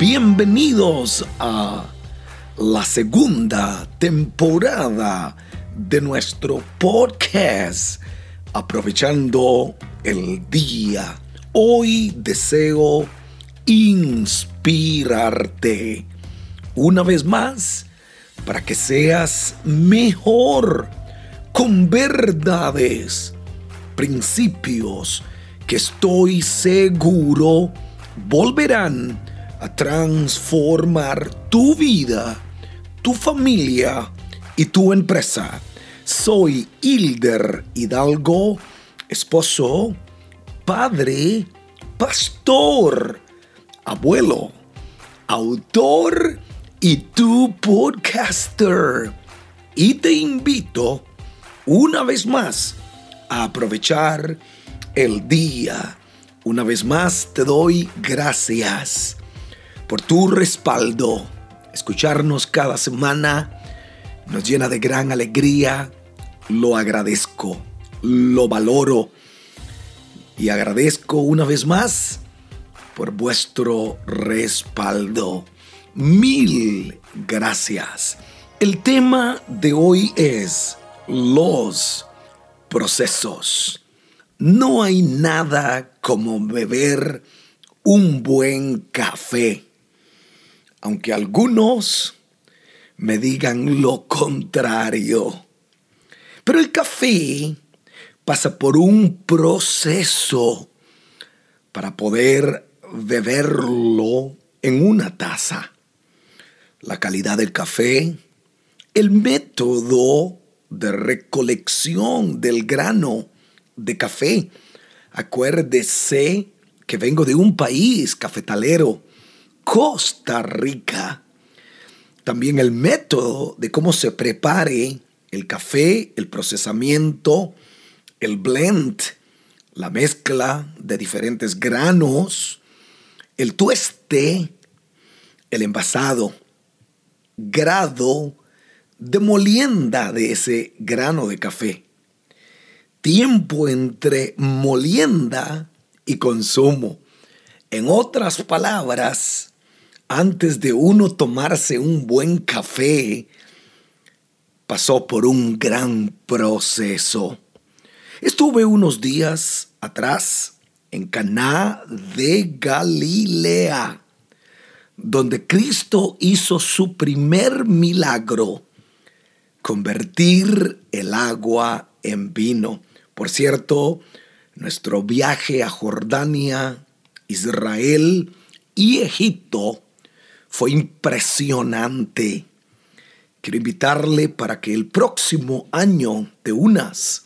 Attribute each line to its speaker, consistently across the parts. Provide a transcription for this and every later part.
Speaker 1: Bienvenidos a la segunda temporada de nuestro podcast Aprovechando el Día. Hoy deseo inspirarte una vez más para que seas mejor con verdades, principios que estoy seguro volverán a transformar tu vida, tu familia y tu empresa. Soy Hilder Hidalgo, esposo, padre, pastor, abuelo, autor y tu podcaster. Y te invito una vez más a aprovechar el día. Una vez más te doy gracias por tu respaldo. Escucharnos cada semana nos llena de gran alegría. Lo agradezco, lo valoro y agradezco una vez más por vuestro respaldo. Mil gracias. El tema de hoy es los procesos. No hay nada como beber un buen café aunque algunos me digan lo contrario. Pero el café pasa por un proceso para poder beberlo en una taza. La calidad del café, el método de recolección del grano de café. Acuérdese que vengo de un país cafetalero Costa Rica. También el método de cómo se prepare el café, el procesamiento, el blend, la mezcla de diferentes granos, el tueste, el envasado, grado de molienda de ese grano de café, tiempo entre molienda y consumo. En otras palabras, antes de uno tomarse un buen café, pasó por un gran proceso. Estuve unos días atrás en Caná de Galilea, donde Cristo hizo su primer milagro, convertir el agua en vino. Por cierto, nuestro viaje a Jordania, Israel y Egipto fue impresionante. Quiero invitarle para que el próximo año te unas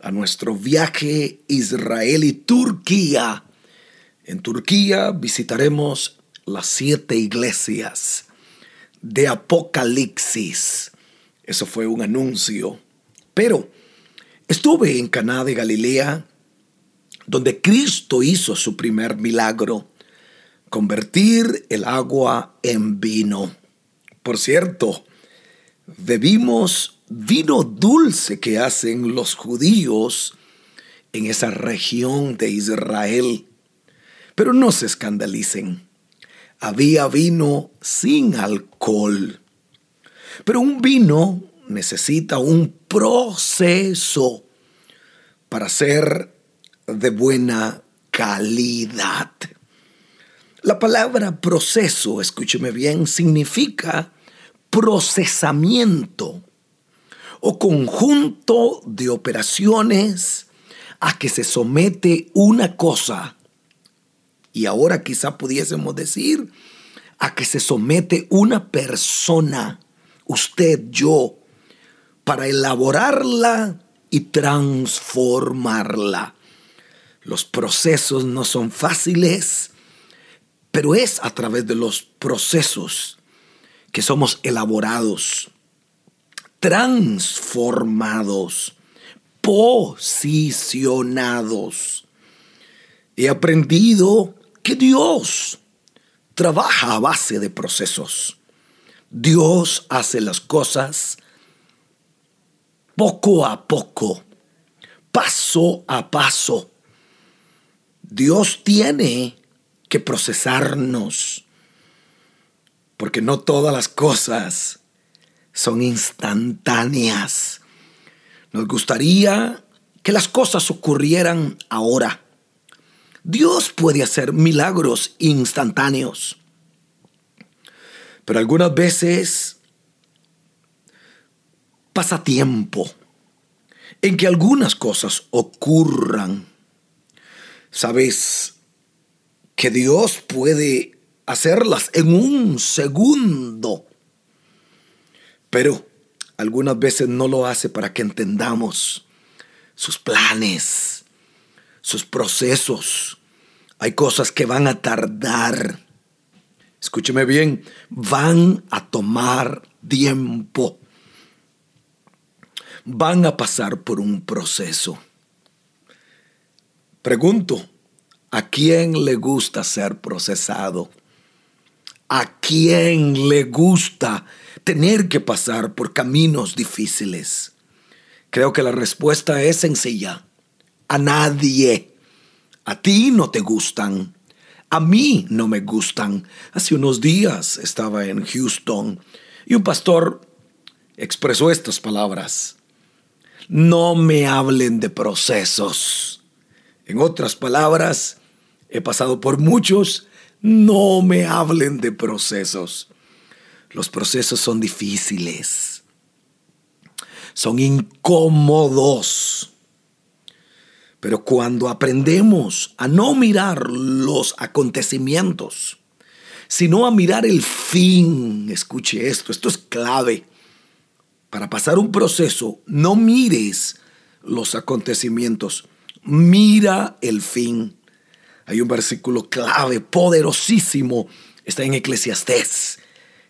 Speaker 1: a nuestro viaje Israel y Turquía. En Turquía visitaremos las siete iglesias de Apocalipsis. Eso fue un anuncio. Pero estuve en Caná de Galilea, donde Cristo hizo su primer milagro convertir el agua en vino. Por cierto, bebimos vino dulce que hacen los judíos en esa región de Israel. Pero no se escandalicen. Había vino sin alcohol. Pero un vino necesita un proceso para ser de buena calidad. La palabra proceso, escúcheme bien, significa procesamiento o conjunto de operaciones a que se somete una cosa. Y ahora quizá pudiésemos decir a que se somete una persona, usted, yo, para elaborarla y transformarla. Los procesos no son fáciles pero es a través de los procesos que somos elaborados, transformados, posicionados. He aprendido que Dios trabaja a base de procesos. Dios hace las cosas poco a poco, paso a paso. Dios tiene que procesarnos. porque no todas las cosas son instantáneas. Nos gustaría que las cosas ocurrieran ahora. Dios puede hacer milagros instantáneos, pero algunas veces pasa tiempo en que algunas cosas ocurran. Sabes que Dios puede hacerlas en un segundo, pero algunas veces no lo hace para que entendamos sus planes, sus procesos. Hay cosas que van a tardar. Escúcheme bien, van a tomar tiempo van a pasar por un proceso. Pregunto, ¿a quién le gusta ser procesado? ¿A quién le gusta tener que pasar por caminos difíciles? Creo que la respuesta es sencilla. A nadie. A ti no te gustan. A mí no me gustan. Hace unos días estaba en Houston y un pastor expresó estas palabras. No me hablen de procesos. En otras palabras, he pasado por muchos. No me hablen de procesos. Los procesos son difíciles. Son incómodos. Pero cuando aprendemos a no mirar los acontecimientos, sino a mirar el fin, escuche esto, esto es clave para pasar un proceso, no mires los acontecimientos, mira el fin. Hay un versículo clave, poderosísimo, está en Eclesiastés,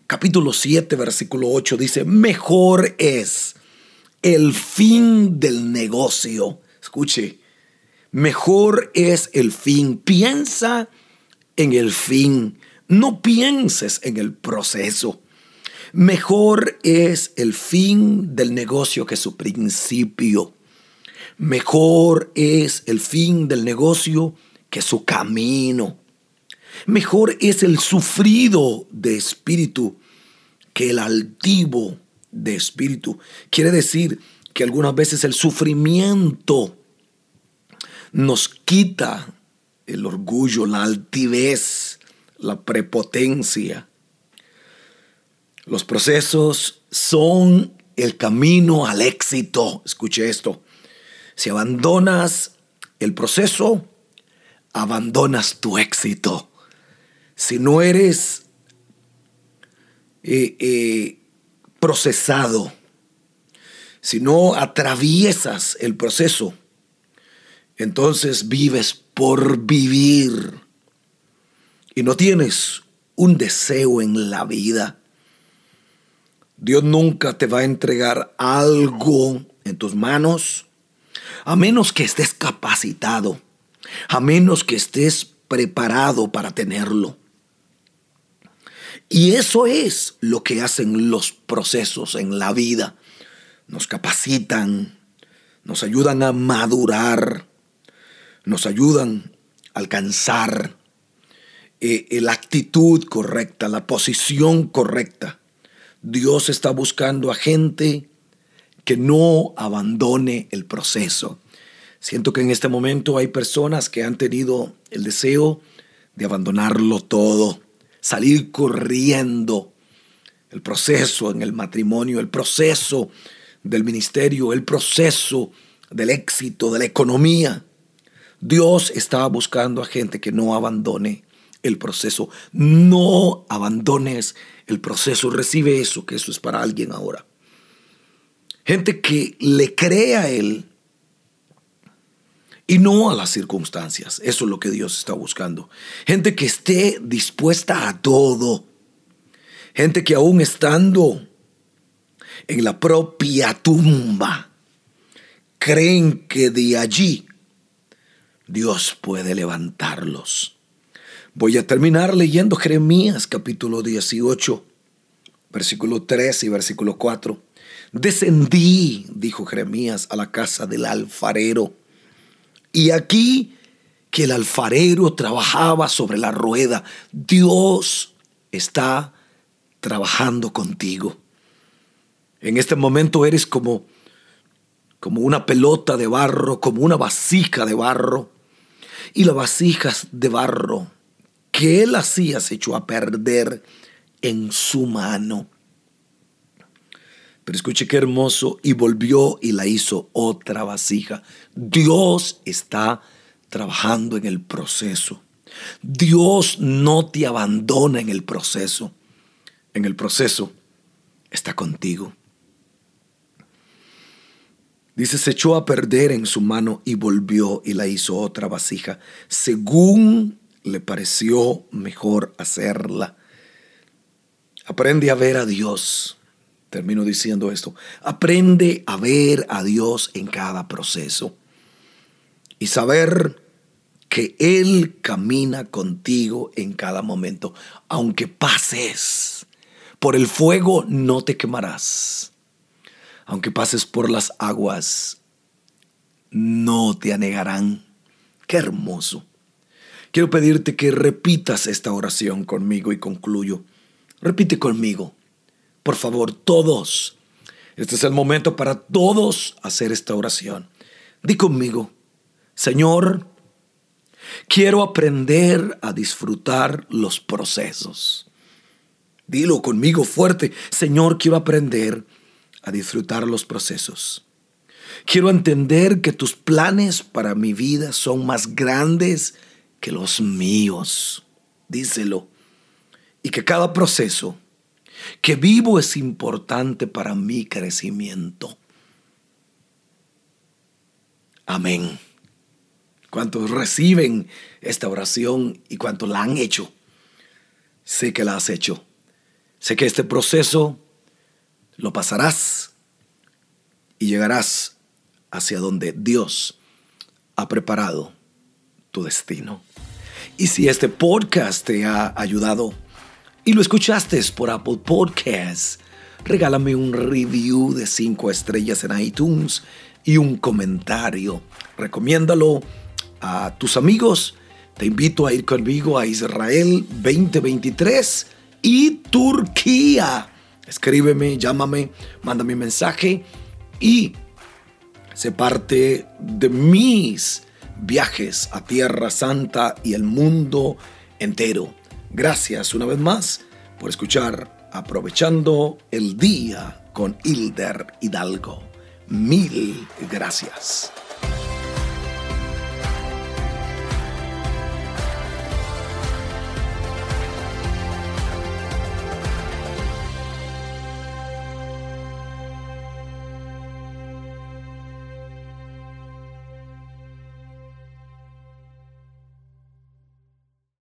Speaker 1: capítulo 7, versículo 8, dice, mejor es el fin del negocio. Escuche, mejor es el fin. Piensa en el fin, no pienses en el proceso. Mejor es el fin del negocio que su principio. Mejor es el fin del negocio que su camino. Mejor es el sufrido de espíritu que el altivo de espíritu. Quiere decir que algunas veces el sufrimiento nos quita el orgullo, la altivez, la prepotencia los procesos son el camino al éxito. Escuche esto. Si abandonas el proceso, abandonas tu éxito. Si no eres eh, eh, procesado, si no atraviesas el proceso, entonces vives por vivir y no tienes un deseo en la vida. Dios nunca te va a entregar algo en tus manos a menos que estés capacitado, a menos que estés preparado para tenerlo. Y eso es lo que hacen los procesos en la vida. Nos capacitan, nos ayudan a madurar, nos ayudan a alcanzar eh, la actitud correcta, la posición correcta Dios está buscando a gente que no abandone el proceso. Siento que en este momento hay personas que han tenido el deseo de abandonarlo todo, salir corriendo. El proceso en el matrimonio, el proceso del ministerio, el proceso del éxito, de la economía. Dios está buscando a gente que no abandone el proceso. No abandones el proceso. Recibe eso, que eso es para alguien ahora. Gente que le cree a Él y no a las circunstancias. Eso es lo que Dios está buscando. Gente que esté dispuesta a todo. Gente que aún estando en la propia tumba, creen que de allí Dios puede levantarlos. Voy a terminar leyendo Jeremías capítulo 18, versículo 3 y versículo 4. Descendí, dijo Jeremías, a la casa del alfarero. Y aquí que el alfarero trabajaba sobre la rueda. Dios está trabajando contigo. En este momento eres como como una pelota de barro, como una vasija de barro. Y la vasija de barro que él hacía se echó a perder en su mano. Pero escuche qué hermoso, y volvió y la hizo otra vasija. Dios está trabajando en el proceso. Dios no te abandona en el proceso. En el proceso está contigo. Dice, se echó a perder en su mano y volvió y la hizo otra vasija, según le pareció mejor hacerla. Aprende a ver a Dios. Termino diciendo esto. Aprende a ver a Dios en cada proceso y saber que Él camina contigo en cada momento. Aunque pases por el fuego, no te quemarás aunque pases por las aguas, no te anegarán. Qué hermoso. Quiero pedirte que repitas esta oración conmigo y concluyo. Repite conmigo. Por favor, todos. Este es el momento para todos hacer esta oración. Di conmigo, Señor, quiero aprender a disfrutar los procesos. Dilo conmigo fuerte, Señor, quiero aprender a disfrutar los procesos. Quiero entender que tus planes para mi vida son más grandes que los míos. Díselo. Y que cada proceso que vivo es importante para mi crecimiento. Amén. ¿Cuántos reciben esta oración y cuántos la han hecho? Sé que la has hecho. Sé que este proceso lo pasarás y llegarás hacia donde Dios ha preparado tu destino. Y si este podcast te ha ayudado y lo escuchaste por Apple Podcasts, regálame un review de 5 estrellas en iTunes y un comentario. Recomiéndalo a tus amigos. Te invito a ir conmigo a Israel 2023 y Turquía Escríbeme, llámame, mándame mensaje y se parte de mis viajes a Tierra Santa y el mundo entero. Gracias una vez más por escuchar Aprovechando el Día con Hilder Hidalgo. Mil gracias.